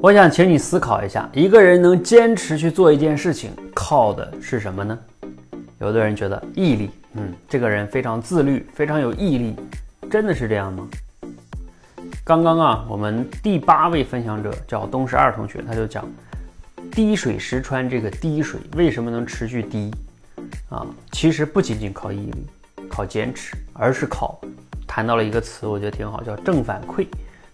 我想请你思考一下，一个人能坚持去做一件事情，靠的是什么呢？有的人觉得毅力，嗯，这个人非常自律，非常有毅力，真的是这样吗？刚刚啊，我们第八位分享者叫东十二同学，他就讲滴水石穿这个滴水为什么能持续滴啊？其实不仅仅靠毅力、靠坚持，而是靠谈到了一个词，我觉得挺好，叫正反馈。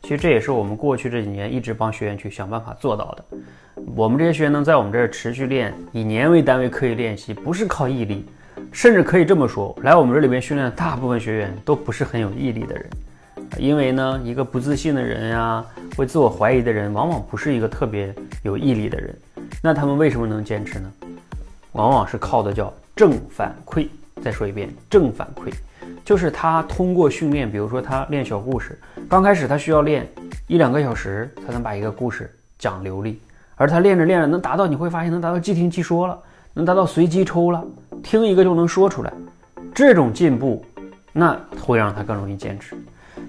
其实这也是我们过去这几年一直帮学员去想办法做到的。我们这些学员能在我们这儿持续练，以年为单位刻意练习，不是靠毅力，甚至可以这么说，来我们这里边训练的大部分学员都不是很有毅力的人。因为呢，一个不自信的人呀，会自我怀疑的人，往往不是一个特别有毅力的人。那他们为什么能坚持呢？往往是靠的叫正反馈。再说一遍，正反馈。就是他通过训练，比如说他练小故事，刚开始他需要练一两个小时才能把一个故事讲流利，而他练着练着能达到，你会发现能达到即听即说了，能达到随机抽了，听一个就能说出来，这种进步，那会让他更容易坚持。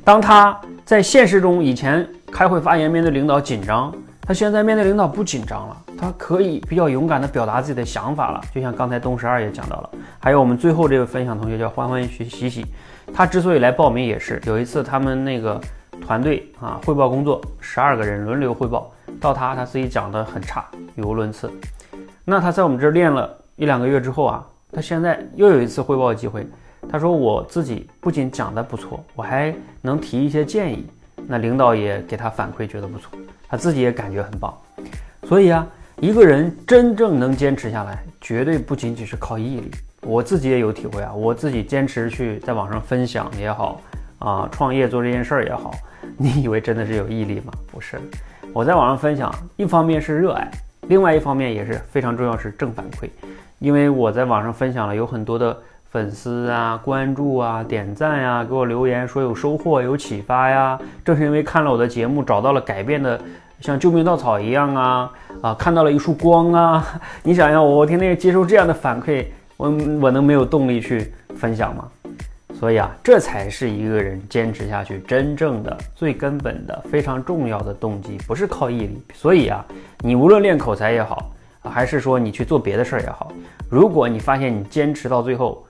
当他在现实中以前开会发言面对领导紧张。他现在面对领导不紧张了，他可以比较勇敢的表达自己的想法了。就像刚才东十二也讲到了，还有我们最后这位分享同学叫欢欢喜喜喜，他之所以来报名也是有一次他们那个团队啊汇报工作，十二个人轮流汇报，到他他自己讲的很差，语无伦次。那他在我们这儿练了一两个月之后啊，他现在又有一次汇报机会，他说我自己不仅讲的不错，我还能提一些建议，那领导也给他反馈，觉得不错。他自己也感觉很棒，所以啊，一个人真正能坚持下来，绝对不仅仅是靠毅力。我自己也有体会啊，我自己坚持去在网上分享也好，啊，创业做这件事儿也好，你以为真的是有毅力吗？不是，我在网上分享，一方面是热爱，另外一方面也是非常重要是正反馈，因为我在网上分享了有很多的。粉丝啊，关注啊，点赞呀，给我留言说有收获、有启发呀。正是因为看了我的节目，找到了改变的，像救命稻草一样啊啊，看到了一束光啊。你想想，我天天接受这样的反馈，我我能没有动力去分享吗？所以啊，这才是一个人坚持下去真正的、最根本的、非常重要的动机，不是靠毅力。所以啊，你无论练口才也好，还是说你去做别的事儿也好，如果你发现你坚持到最后，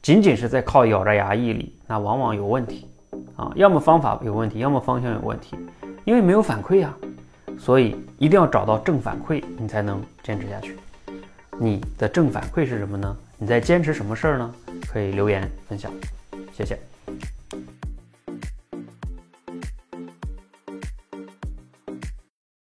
仅仅是在靠咬着牙毅力，那往往有问题啊，要么方法有问题，要么方向有问题，因为没有反馈啊，所以一定要找到正反馈，你才能坚持下去。你的正反馈是什么呢？你在坚持什么事儿呢？可以留言分享，谢谢。